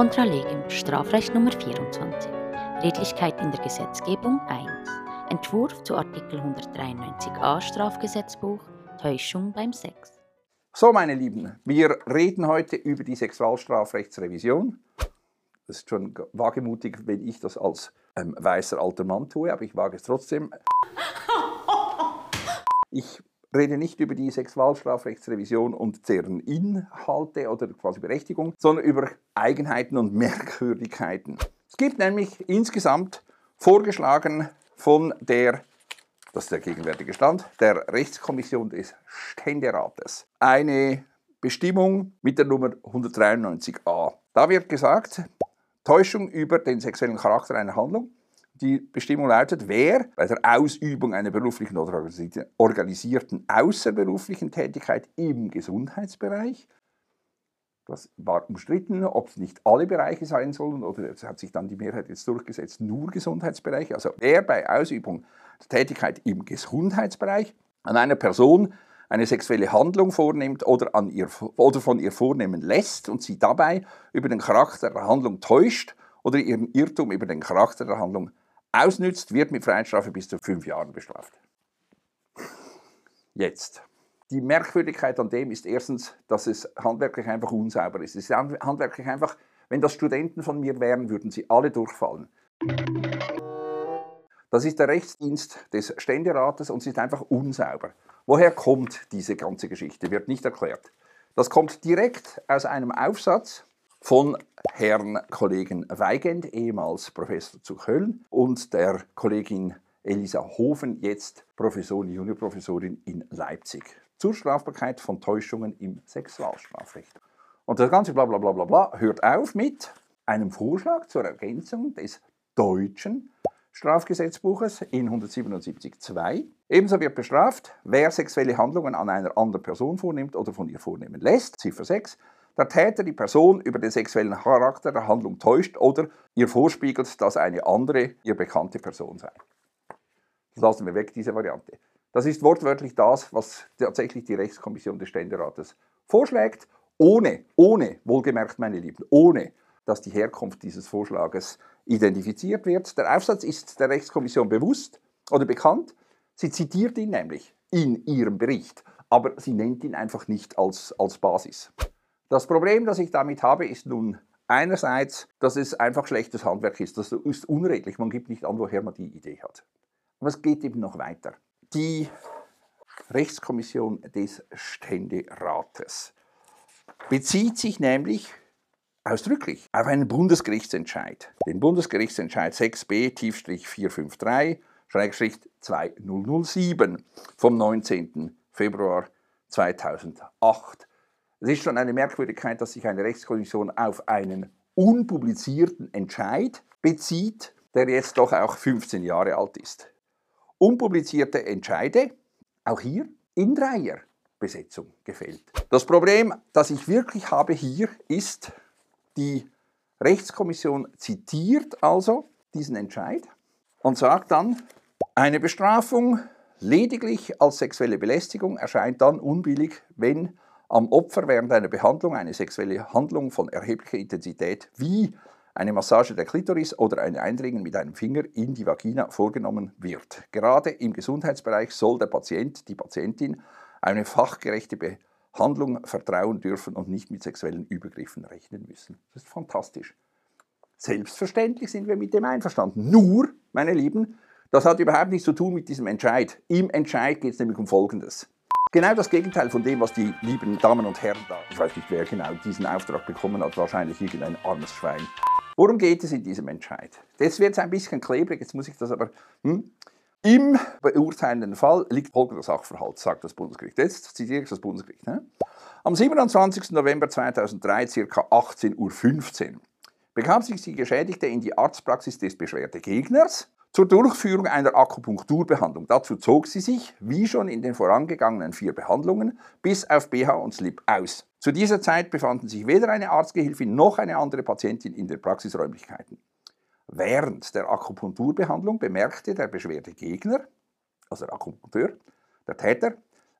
Contra legem, Strafrecht Nummer 24. Redlichkeit in der Gesetzgebung 1. Entwurf zu Artikel 193a Strafgesetzbuch, Täuschung beim Sex. So, meine Lieben, wir reden heute über die Sexualstrafrechtsrevision. Das ist schon wagemutig, wenn ich das als ähm, weißer alter Mann tue, aber ich wage es trotzdem. Ich rede nicht über die Sexualstrafrechtsrevision und deren Inhalte oder quasi Berechtigung, sondern über Eigenheiten und Merkwürdigkeiten. Es gibt nämlich insgesamt vorgeschlagen von der, das ist der gegenwärtige Stand, der Rechtskommission des Ständerates eine Bestimmung mit der Nummer 193a. Da wird gesagt, Täuschung über den sexuellen Charakter einer Handlung die Bestimmung lautet, wer bei der Ausübung einer beruflichen oder organisierten außerberuflichen Tätigkeit im Gesundheitsbereich, das war umstritten, ob es nicht alle Bereiche sein sollen oder es hat sich dann die Mehrheit jetzt durchgesetzt, nur Gesundheitsbereiche, also wer bei Ausübung der Tätigkeit im Gesundheitsbereich an einer Person eine sexuelle Handlung vornimmt oder, an ihr, oder von ihr vornehmen lässt und sie dabei über den Charakter der Handlung täuscht oder ihren Irrtum über den Charakter der Handlung ausnützt, wird mit Freiheitsstrafe bis zu fünf Jahren bestraft. Jetzt. Die Merkwürdigkeit an dem ist erstens, dass es handwerklich einfach unsauber ist. Es ist handwerklich einfach, wenn das Studenten von mir wären, würden sie alle durchfallen. Das ist der Rechtsdienst des Ständerates und es ist einfach unsauber. Woher kommt diese ganze Geschichte? Wird nicht erklärt. Das kommt direkt aus einem Aufsatz von Herrn Kollegen Weigand, ehemals Professor zu Köln, und der Kollegin Elisa Hofen, jetzt Professorin, Juniorprofessorin in Leipzig, zur Strafbarkeit von Täuschungen im Sexualstrafrecht. Und das ganze bla bla bla bla bla hört auf mit einem Vorschlag zur Ergänzung des deutschen Strafgesetzbuches in 177.2. Ebenso wird bestraft, wer sexuelle Handlungen an einer anderen Person vornimmt oder von ihr vornehmen lässt, Ziffer 6, der Täter die Person über den sexuellen Charakter der Handlung täuscht oder ihr vorspiegelt, dass eine andere ihr bekannte Person sei. Das lassen wir weg, diese Variante. Das ist wortwörtlich das, was tatsächlich die Rechtskommission des Ständerates vorschlägt, ohne, ohne, wohlgemerkt meine Lieben, ohne, dass die Herkunft dieses Vorschlages identifiziert wird. Der Aufsatz ist der Rechtskommission bewusst oder bekannt. Sie zitiert ihn nämlich in ihrem Bericht, aber sie nennt ihn einfach nicht als, als Basis. Das Problem, das ich damit habe, ist nun einerseits, dass es einfach schlechtes Handwerk ist. Das ist unredlich. Man gibt nicht an, woher man die Idee hat. Aber es geht eben noch weiter. Die Rechtskommission des Ständerates bezieht sich nämlich ausdrücklich auf einen Bundesgerichtsentscheid. Den Bundesgerichtsentscheid 6b Tiefstrich 453 Schrägstrich 2007 vom 19. Februar 2008. Es ist schon eine Merkwürdigkeit, dass sich eine Rechtskommission auf einen unpublizierten Entscheid bezieht, der jetzt doch auch 15 Jahre alt ist. Unpublizierte Entscheide, auch hier in Dreierbesetzung gefällt. Das Problem, das ich wirklich habe hier, ist, die Rechtskommission zitiert also diesen Entscheid und sagt dann, eine Bestrafung lediglich als sexuelle Belästigung erscheint dann unbillig, wenn am Opfer während einer Behandlung eine sexuelle Handlung von erheblicher Intensität wie eine Massage der Klitoris oder ein Eindringen mit einem Finger in die Vagina vorgenommen wird. Gerade im Gesundheitsbereich soll der Patient, die Patientin eine fachgerechte Behandlung vertrauen dürfen und nicht mit sexuellen Übergriffen rechnen müssen. Das ist fantastisch. Selbstverständlich sind wir mit dem einverstanden. Nur, meine Lieben, das hat überhaupt nichts zu tun mit diesem Entscheid. Im Entscheid geht es nämlich um Folgendes. Genau das Gegenteil von dem, was die lieben Damen und Herren da, ich weiß nicht, wer genau diesen Auftrag bekommen hat, wahrscheinlich irgendein armes Schwein. Worum geht es in diesem Entscheid? Jetzt wird ein bisschen klebrig, jetzt muss ich das aber. Hm? Im beurteilenden Fall liegt folgender Sachverhalt, sagt das Bundesgericht. Jetzt zitiere ich das Bundesgericht. Ne? Am 27. November 2003, ca. 18.15 Uhr, begab sich die Geschädigte in die Arztpraxis des Beschwerdegegners zur Durchführung einer Akupunkturbehandlung. Dazu zog sie sich, wie schon in den vorangegangenen vier Behandlungen, bis auf BH und Slip aus. Zu dieser Zeit befanden sich weder eine Arztgehilfin noch eine andere Patientin in den Praxisräumlichkeiten. Während der Akupunkturbehandlung bemerkte der Beschwerdegegner, also der Akupunkteur, der Täter,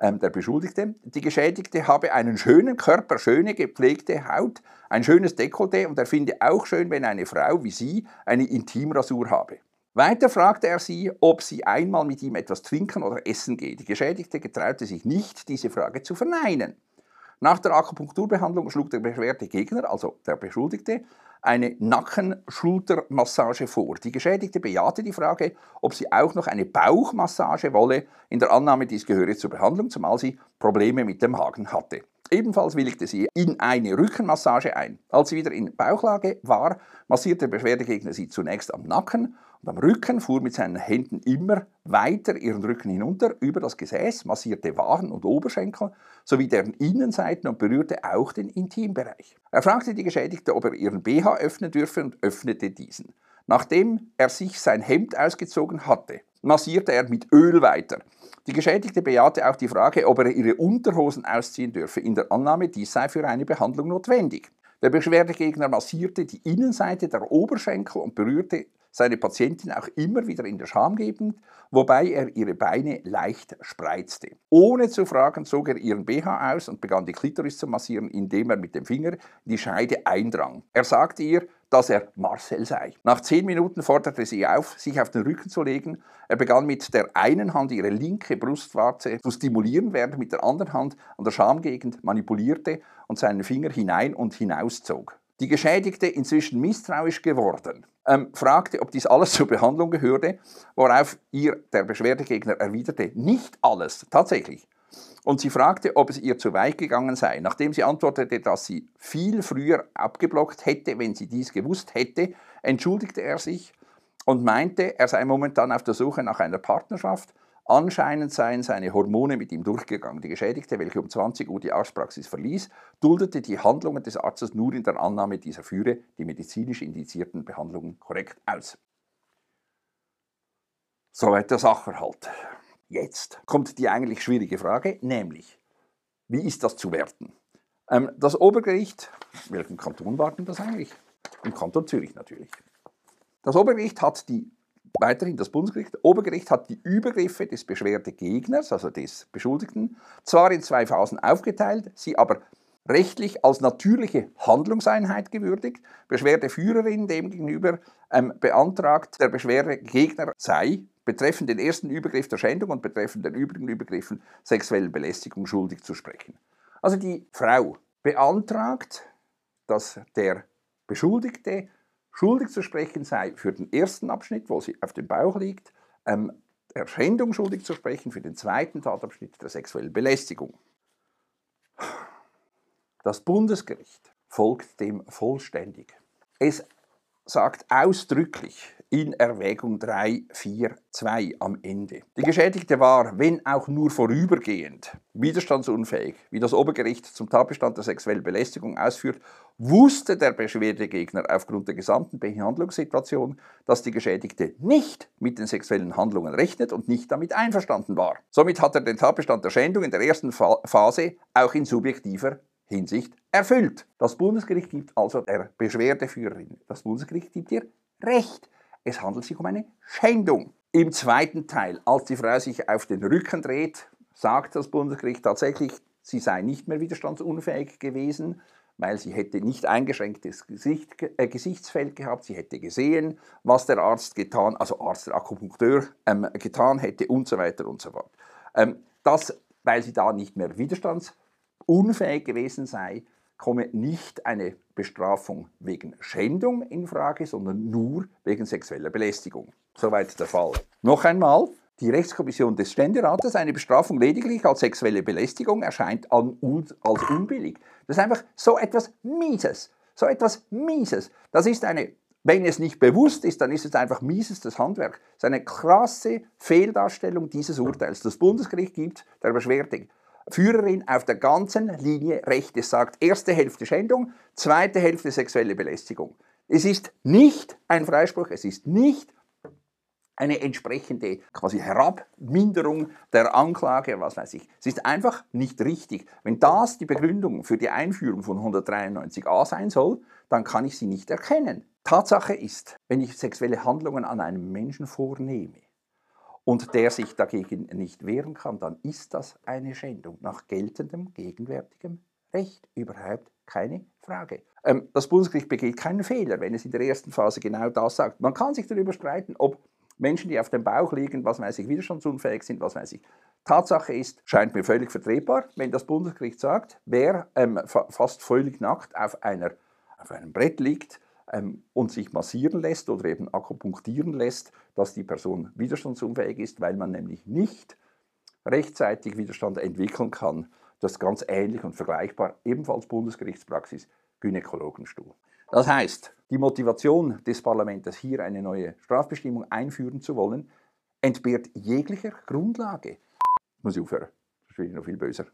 ähm, der Beschuldigte. Die Geschädigte habe einen schönen Körper, schöne gepflegte Haut, ein schönes Dekolleté und er finde auch schön, wenn eine Frau wie sie eine Intimrasur habe. Weiter fragte er sie, ob sie einmal mit ihm etwas trinken oder essen gehe. Die Geschädigte getraute sich nicht, diese Frage zu verneinen. Nach der Akupunkturbehandlung schlug der Beschwerdegegner, also der Beschuldigte, eine Nacken-Schultermassage vor. Die Geschädigte bejahte die Frage, ob sie auch noch eine Bauchmassage wolle, in der Annahme, dies gehöre zur Behandlung, zumal sie Probleme mit dem Magen hatte. Ebenfalls willigte sie in eine Rückenmassage ein. Als sie wieder in Bauchlage war, massierte der Beschwerdegegner sie zunächst am Nacken und am Rücken, fuhr mit seinen Händen immer weiter ihren Rücken hinunter über das Gesäß, massierte Waden und Oberschenkel sowie deren Innenseiten und berührte auch den Intimbereich. Er fragte die Geschädigte, ob er ihren BH öffnen dürfe und öffnete diesen. Nachdem er sich sein Hemd ausgezogen hatte, massierte er mit Öl weiter. Die Geschädigte bejahte auch die Frage, ob er ihre Unterhosen ausziehen dürfe, in der Annahme, dies sei für eine Behandlung notwendig. Der Beschwerdegegner massierte die Innenseite der Oberschenkel und berührte seine Patientin auch immer wieder in der Schamgegend, wobei er ihre Beine leicht spreizte. Ohne zu fragen zog er ihren BH aus und begann die Klitoris zu massieren, indem er mit dem Finger in die Scheide eindrang. Er sagte ihr, dass er Marcel sei. Nach zehn Minuten forderte sie auf, sich auf den Rücken zu legen. Er begann mit der einen Hand ihre linke Brustwarze zu stimulieren, während er mit der anderen Hand an der Schamgegend manipulierte und seinen Finger hinein und hinauszog. Die Geschädigte, inzwischen misstrauisch geworden, ähm, fragte, ob dies alles zur Behandlung gehörte, worauf ihr der Beschwerdegegner erwiderte, nicht alles, tatsächlich. Und sie fragte, ob es ihr zu weit gegangen sei. Nachdem sie antwortete, dass sie viel früher abgeblockt hätte, wenn sie dies gewusst hätte, entschuldigte er sich und meinte, er sei momentan auf der Suche nach einer Partnerschaft. Anscheinend seien seine Hormone mit ihm durchgegangen. Die Geschädigte, welche um 20 Uhr die Arztpraxis verließ, duldete die Handlungen des Arztes nur in der Annahme, dieser führe die medizinisch indizierten Behandlungen korrekt aus. Soweit der Sachverhalt. Jetzt kommt die eigentlich schwierige Frage, nämlich, wie ist das zu werten? Ähm, das Obergericht, welchen Kanton war das eigentlich? Im Kanton Zürich natürlich. Das Obergericht hat die, weiterhin das Bundesgericht, Obergericht hat die Übergriffe des Beschwerdegegners, also des Beschuldigten, zwar in zwei Phasen aufgeteilt, sie aber rechtlich als natürliche Handlungseinheit gewürdigt. Beschwerdeführerin demgegenüber ähm, beantragt, der Beschwerdegegner sei betreffend den ersten Übergriff der Schändung und betreffend den übrigen Übergriffen sexuellen Belästigung schuldig zu sprechen. Also die Frau beantragt, dass der Beschuldigte schuldig zu sprechen sei für den ersten Abschnitt, wo sie auf dem Bauch liegt, ähm, der schuldig zu sprechen für den zweiten Tatabschnitt der sexuellen Belästigung. Das Bundesgericht folgt dem vollständig. Es sagt ausdrücklich in Erwägung 3, 4, 2 am Ende. Die Geschädigte war, wenn auch nur vorübergehend, widerstandsunfähig, wie das Obergericht zum Tatbestand der sexuellen Belästigung ausführt, wusste der Beschwerdegegner aufgrund der gesamten Behandlungssituation, dass die Geschädigte nicht mit den sexuellen Handlungen rechnet und nicht damit einverstanden war. Somit hat er den Tatbestand der Schändung in der ersten Phase auch in subjektiver Hinsicht erfüllt. Das Bundesgericht gibt also der Beschwerdeführerin, das Bundesgericht gibt ihr Recht. Es handelt sich um eine Schändung. Im zweiten Teil, als die Frau sich auf den Rücken dreht, sagt das Bundesgericht tatsächlich, sie sei nicht mehr widerstandsunfähig gewesen, weil sie hätte nicht eingeschränktes Gesicht, äh, Gesichtsfeld gehabt, sie hätte gesehen, was der Arzt getan, also Arzt, der Akupunkteur, ähm, getan hätte und so weiter und so fort. Ähm, das, weil sie da nicht mehr widerstandsfähig unfähig gewesen sei, komme nicht eine Bestrafung wegen Schändung in Frage, sondern nur wegen sexueller Belästigung. Soweit der Fall. Noch einmal, die Rechtskommission des Ständerates, eine Bestrafung lediglich als sexuelle Belästigung erscheint an, als unbillig. Das ist einfach so etwas Mieses. So etwas Mieses. Das ist eine, wenn es nicht bewusst ist, dann ist es einfach mieses das Handwerk. Das ist eine krasse Fehldarstellung dieses Urteils. Das Bundesgericht gibt der Beschwerde Führerin auf der ganzen Linie recht. Es sagt erste Hälfte Schändung, zweite Hälfte sexuelle Belästigung. Es ist nicht ein Freispruch, es ist nicht eine entsprechende quasi Herabminderung der Anklage, was weiß ich. Es ist einfach nicht richtig. Wenn das die Begründung für die Einführung von 193a sein soll, dann kann ich sie nicht erkennen. Tatsache ist, wenn ich sexuelle Handlungen an einem Menschen vornehme und der sich dagegen nicht wehren kann, dann ist das eine Schändung nach geltendem gegenwärtigem Recht. Überhaupt keine Frage. Ähm, das Bundesgericht begeht keinen Fehler, wenn es in der ersten Phase genau das sagt. Man kann sich darüber streiten, ob Menschen, die auf dem Bauch liegen, was weiß ich, widerstandsunfähig sind, was weiß ich. Tatsache ist, scheint mir völlig vertretbar, wenn das Bundesgericht sagt, wer ähm, fa fast völlig nackt auf, einer, auf einem Brett liegt ähm, und sich massieren lässt oder eben akupunktieren lässt, dass die Person widerstandsunfähig ist, weil man nämlich nicht rechtzeitig Widerstand entwickeln kann. Das ist ganz ähnlich und vergleichbar, ebenfalls Bundesgerichtspraxis, Gynäkologenstuhl. Das heißt, die Motivation des Parlaments, hier eine neue Strafbestimmung einführen zu wollen, entbehrt jeglicher Grundlage. Muss ich aufhören, das ist noch viel böser.